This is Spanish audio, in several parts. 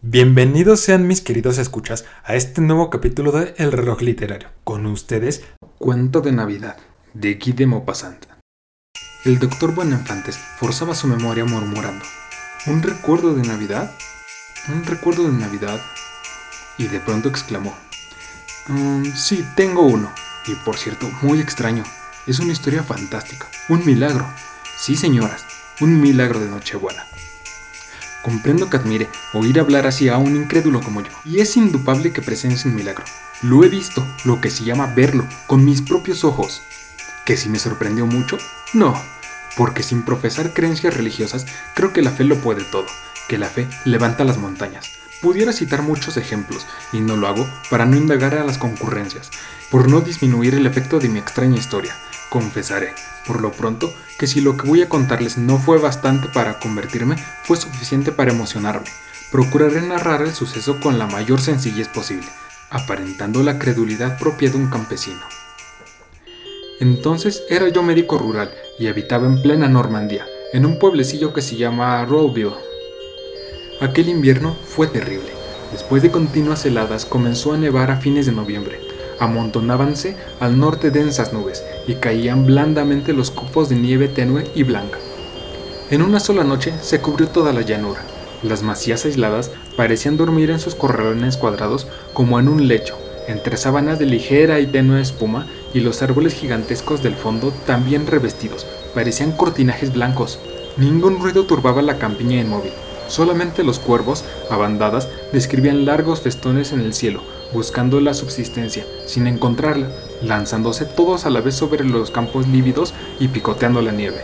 Bienvenidos sean mis queridos escuchas a este nuevo capítulo de El reloj literario. Con ustedes, Cuento de Navidad, de Guy de Maupassant. El doctor Buenafantes forzaba su memoria murmurando. ¿Un recuerdo de Navidad? ¿Un recuerdo de Navidad? Y de pronto exclamó. "Mm, sí, tengo uno. Y por cierto, muy extraño. Es una historia fantástica. Un milagro. Sí, señoras, un milagro de Nochebuena. Comprendo que admire oír hablar así a un incrédulo como yo, y es indubable que presencie un milagro. Lo he visto, lo que se llama verlo, con mis propios ojos. ¿Que si me sorprendió mucho? No, porque sin profesar creencias religiosas, creo que la fe lo puede todo, que la fe levanta las montañas. Pudiera citar muchos ejemplos, y no lo hago para no indagar a las concurrencias, por no disminuir el efecto de mi extraña historia. Confesaré, por lo pronto, que si lo que voy a contarles no fue bastante para convertirme, fue suficiente para emocionarme. Procuraré narrar el suceso con la mayor sencillez posible, aparentando la credulidad propia de un campesino. Entonces era yo médico rural y habitaba en plena Normandía, en un pueblecillo que se llama Rollville. Aquel invierno fue terrible. Después de continuas heladas comenzó a nevar a fines de noviembre. Amontonábanse al norte densas nubes y caían blandamente los copos de nieve tenue y blanca. En una sola noche se cubrió toda la llanura. Las masías aisladas parecían dormir en sus corralones cuadrados como en un lecho, entre sábanas de ligera y tenue espuma, y los árboles gigantescos del fondo, también revestidos, parecían cortinajes blancos. Ningún ruido turbaba la campiña inmóvil. Solamente los cuervos, a bandadas, describían largos festones en el cielo, buscando la subsistencia, sin encontrarla, lanzándose todos a la vez sobre los campos lívidos y picoteando la nieve.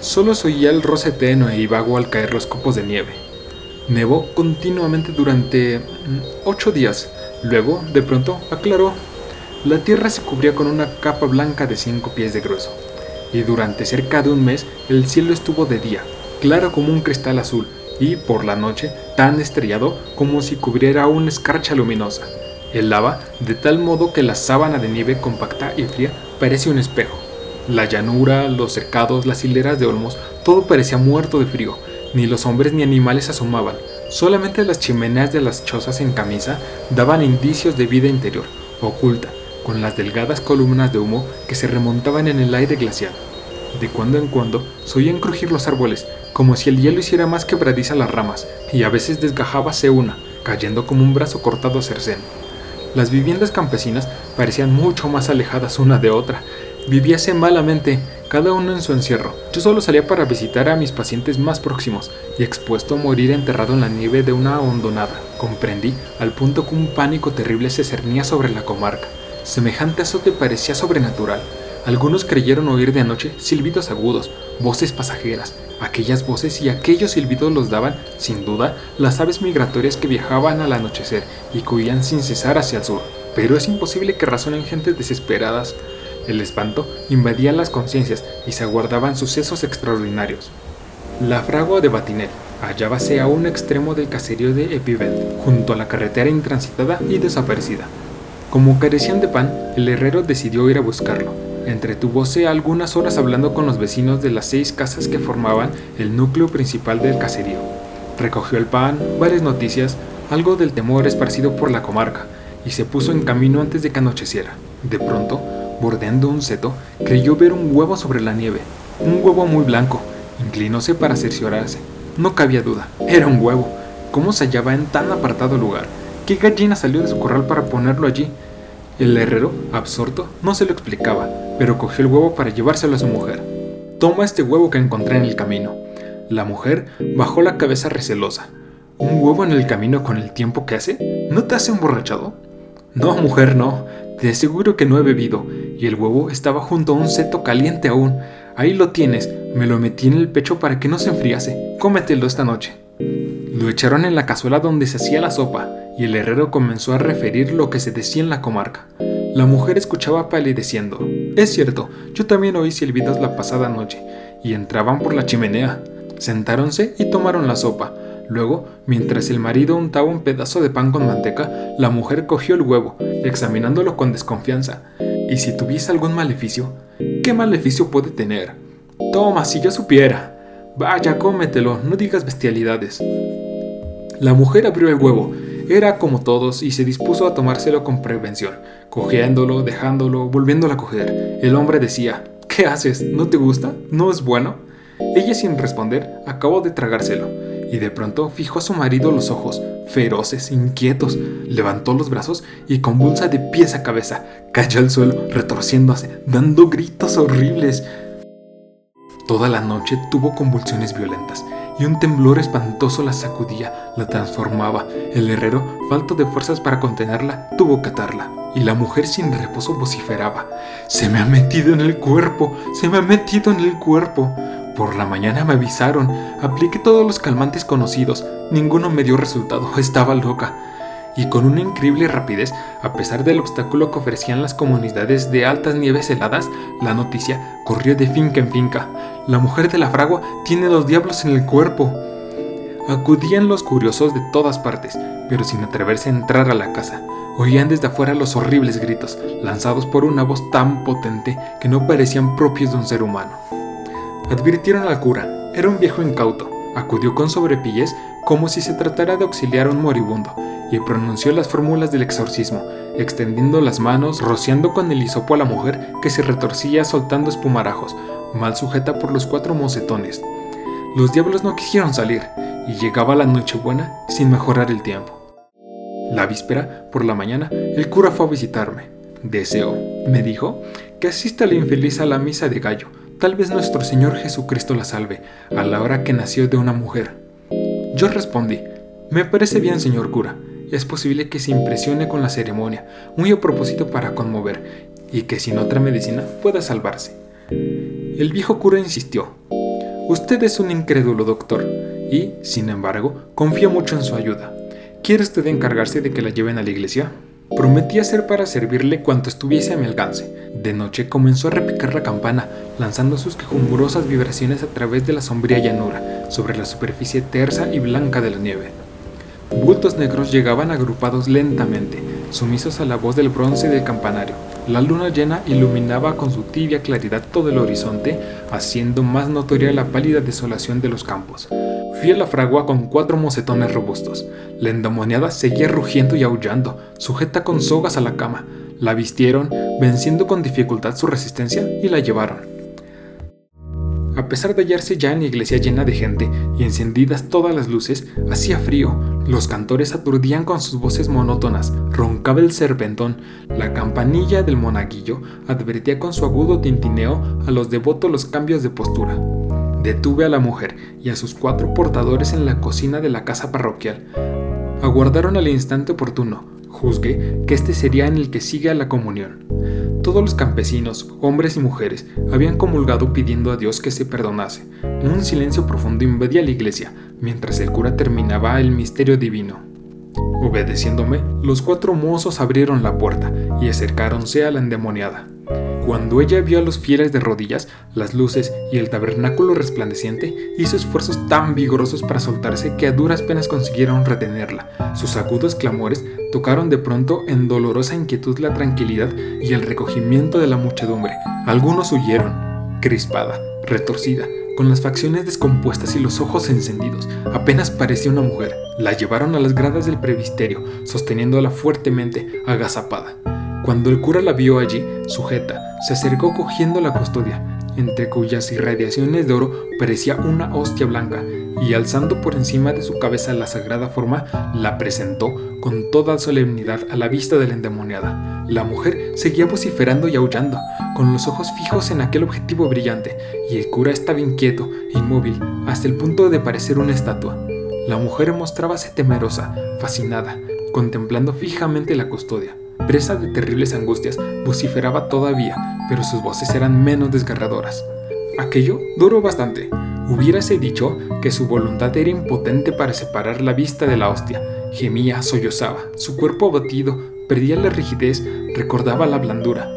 Solo se oía el roce tenue y vago al caer los copos de nieve. Nevó continuamente durante mm, ocho días. Luego, de pronto, aclaró. La tierra se cubría con una capa blanca de cinco pies de grueso. Y durante cerca de un mes el cielo estuvo de día, claro como un cristal azul, y por la noche tan estrellado como si cubriera una escarcha luminosa. Helaba de tal modo que la sábana de nieve compacta y fría parecía un espejo. La llanura, los cercados, las hileras de olmos, todo parecía muerto de frío. Ni los hombres ni animales asomaban. Solamente las chimeneas de las chozas en camisa daban indicios de vida interior, oculta, con las delgadas columnas de humo que se remontaban en el aire glacial. De cuando en cuando se oían crujir los árboles, como si el hielo hiciera más quebradiza las ramas, y a veces desgajábase una, cayendo como un brazo cortado a cercén. Las viviendas campesinas parecían mucho más alejadas una de otra. Vivíase malamente, cada uno en su encierro. Yo solo salía para visitar a mis pacientes más próximos y expuesto a morir enterrado en la nieve de una hondonada. Comprendí al punto que un pánico terrible se cernía sobre la comarca. Semejante azote parecía sobrenatural. Algunos creyeron oír de anoche silbidos agudos, voces pasajeras. Aquellas voces y aquellos silbidos los daban, sin duda, las aves migratorias que viajaban al anochecer y huían sin cesar hacia el sur. Pero es imposible que razonen gentes desesperadas. El espanto invadía las conciencias y se aguardaban sucesos extraordinarios. La fragua de Batinet hallábase a un extremo del caserío de Epivet, junto a la carretera intransitada y desaparecida. Como carecían de pan, el herrero decidió ir a buscarlo. Entretúvose algunas horas hablando con los vecinos de las seis casas que formaban el núcleo principal del caserío. Recogió el pan, varias noticias, algo del temor esparcido por la comarca, y se puso en camino antes de que anocheciera. De pronto, bordeando un seto, creyó ver un huevo sobre la nieve, un huevo muy blanco. Inclinóse para cerciorarse. No cabía duda, era un huevo. ¿Cómo se hallaba en tan apartado lugar? ¿Qué gallina salió de su corral para ponerlo allí? El herrero, absorto, no se lo explicaba, pero cogió el huevo para llevárselo a su mujer. Toma este huevo que encontré en el camino. La mujer bajó la cabeza recelosa. ¿Un huevo en el camino con el tiempo que hace? ¿No te has emborrachado? No, mujer, no. Te aseguro que no he bebido. Y el huevo estaba junto a un seto caliente aún. Ahí lo tienes. Me lo metí en el pecho para que no se enfriase. Cómetelo esta noche. Lo echaron en la cazuela donde se hacía la sopa, y el herrero comenzó a referir lo que se decía en la comarca. La mujer escuchaba palideciendo. Es cierto, yo también oí silbidos la pasada noche, y entraban por la chimenea. Sentáronse y tomaron la sopa. Luego, mientras el marido untaba un pedazo de pan con manteca, la mujer cogió el huevo, examinándolo con desconfianza. ¿Y si tuviese algún maleficio? ¿Qué maleficio puede tener? Toma, si yo supiera. Vaya, cómetelo, no digas bestialidades. La mujer abrió el huevo. Era como todos y se dispuso a tomárselo con prevención, cogiéndolo, dejándolo, volviéndolo a coger. El hombre decía, ¿qué haces? ¿No te gusta? ¿No es bueno? Ella sin responder acabó de tragárselo, y de pronto fijó a su marido los ojos, feroces, inquietos, levantó los brazos y convulsa de pies a cabeza, cayó al suelo, retorciéndose, dando gritos horribles. Toda la noche tuvo convulsiones violentas y un temblor espantoso la sacudía, la transformaba. El herrero, falto de fuerzas para contenerla, tuvo que atarla. Y la mujer sin reposo vociferaba, Se me ha metido en el cuerpo, se me ha metido en el cuerpo. Por la mañana me avisaron, apliqué todos los calmantes conocidos, ninguno me dio resultado, estaba loca. Y con una increíble rapidez, a pesar del obstáculo que ofrecían las comunidades de altas nieves heladas, la noticia corrió de finca en finca. La mujer de la fragua tiene los diablos en el cuerpo. Acudían los curiosos de todas partes, pero sin atreverse a entrar a la casa. Oían desde afuera los horribles gritos, lanzados por una voz tan potente que no parecían propios de un ser humano. Advirtieron al cura. Era un viejo incauto. Acudió con sobrepillez como si se tratara de auxiliar a un moribundo y pronunció las fórmulas del exorcismo, extendiendo las manos, rociando con el hisopo a la mujer que se retorcía soltando espumarajos, mal sujeta por los cuatro mocetones. Los diablos no quisieron salir y llegaba la Nochebuena sin mejorar el tiempo. La víspera, por la mañana, el cura fue a visitarme. Deseo, me dijo, que asista la infeliz a la misa de gallo, Tal vez nuestro Señor Jesucristo la salve, a la hora que nació de una mujer. Yo respondí, me parece bien, señor cura. Es posible que se impresione con la ceremonia, muy a propósito para conmover, y que sin otra medicina pueda salvarse. El viejo cura insistió, Usted es un incrédulo, doctor, y, sin embargo, confío mucho en su ayuda. ¿Quiere usted encargarse de que la lleven a la iglesia? Prometí hacer para servirle cuanto estuviese a mi alcance. De noche comenzó a repicar la campana, lanzando sus quejumbrosas vibraciones a través de la sombría llanura, sobre la superficie tersa y blanca de la nieve. Bultos negros llegaban agrupados lentamente, sumisos a la voz del bronce del campanario. La luna llena iluminaba con su tibia claridad todo el horizonte, haciendo más notoria la pálida desolación de los campos. Fui a la fragua con cuatro mocetones robustos. La endemoniada seguía rugiendo y aullando, sujeta con sogas a la cama. La vistieron, venciendo con dificultad su resistencia, y la llevaron. A pesar de hallarse ya en la iglesia llena de gente y encendidas todas las luces, hacía frío. Los cantores aturdían con sus voces monótonas, roncaba el serpentón, la campanilla del monaguillo advertía con su agudo tintineo a los devotos los cambios de postura. Detuve a la mujer y a sus cuatro portadores en la cocina de la casa parroquial. Aguardaron al instante oportuno. Juzgué que este sería en el que sigue a la comunión. Todos los campesinos, hombres y mujeres, habían comulgado pidiendo a Dios que se perdonase. Un silencio profundo invadía la iglesia, mientras el cura terminaba el misterio divino. Obedeciéndome, los cuatro mozos abrieron la puerta y acercáronse a la endemoniada. Cuando ella vio a los fieles de rodillas, las luces y el tabernáculo resplandeciente, hizo esfuerzos tan vigorosos para soltarse que a duras penas consiguieron retenerla. Sus agudos clamores tocaron de pronto en dolorosa inquietud la tranquilidad y el recogimiento de la muchedumbre. Algunos huyeron, crispada, retorcida, con las facciones descompuestas y los ojos encendidos. Apenas parecía una mujer. La llevaron a las gradas del previsterio, sosteniéndola fuertemente, agazapada. Cuando el cura la vio allí, sujeta, se acercó cogiendo la custodia, entre cuyas irradiaciones de oro parecía una hostia blanca, y alzando por encima de su cabeza la sagrada forma, la presentó con toda solemnidad a la vista de la endemoniada. La mujer seguía vociferando y aullando, con los ojos fijos en aquel objetivo brillante, y el cura estaba inquieto, inmóvil, hasta el punto de parecer una estatua. La mujer mostrábase temerosa, fascinada, contemplando fijamente la custodia. Presa de terribles angustias, vociferaba todavía, pero sus voces eran menos desgarradoras. Aquello duró bastante. Hubiérase dicho que su voluntad era impotente para separar la vista de la hostia. Gemía, sollozaba, su cuerpo abatido, perdía la rigidez, recordaba la blandura.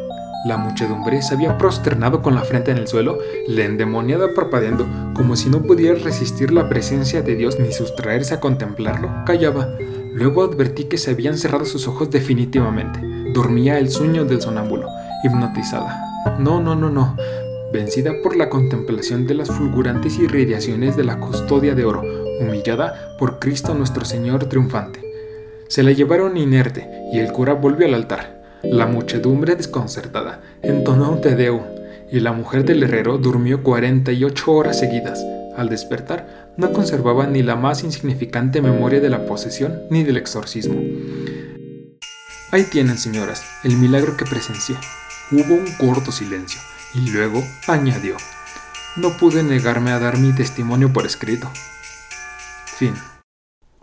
La muchedumbre se había prosternado con la frente en el suelo, la endemoniada parpadeando, como si no pudiera resistir la presencia de Dios ni sustraerse a contemplarlo, callaba. Luego advertí que se habían cerrado sus ojos definitivamente. Dormía el sueño del sonámbulo, hipnotizada. No, no, no, no. Vencida por la contemplación de las fulgurantes irradiaciones de la custodia de oro, humillada por Cristo nuestro Señor triunfante. Se la llevaron inerte y el cura volvió al altar. La muchedumbre desconcertada entonó un tedeum y la mujer del herrero durmió 48 horas seguidas. Al despertar, no conservaba ni la más insignificante memoria de la posesión ni del exorcismo. Ahí tienen, señoras, el milagro que presencié. Hubo un corto silencio y luego añadió, no pude negarme a dar mi testimonio por escrito. Fin.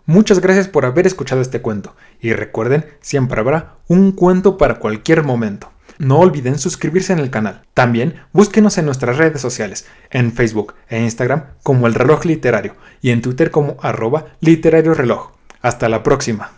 Muchas gracias por haber escuchado este cuento y recuerden, siempre habrá un cuento para cualquier momento. No olviden suscribirse en el canal. También búsquenos en nuestras redes sociales, en Facebook e Instagram como El Reloj Literario y en Twitter como arroba literario reloj. Hasta la próxima.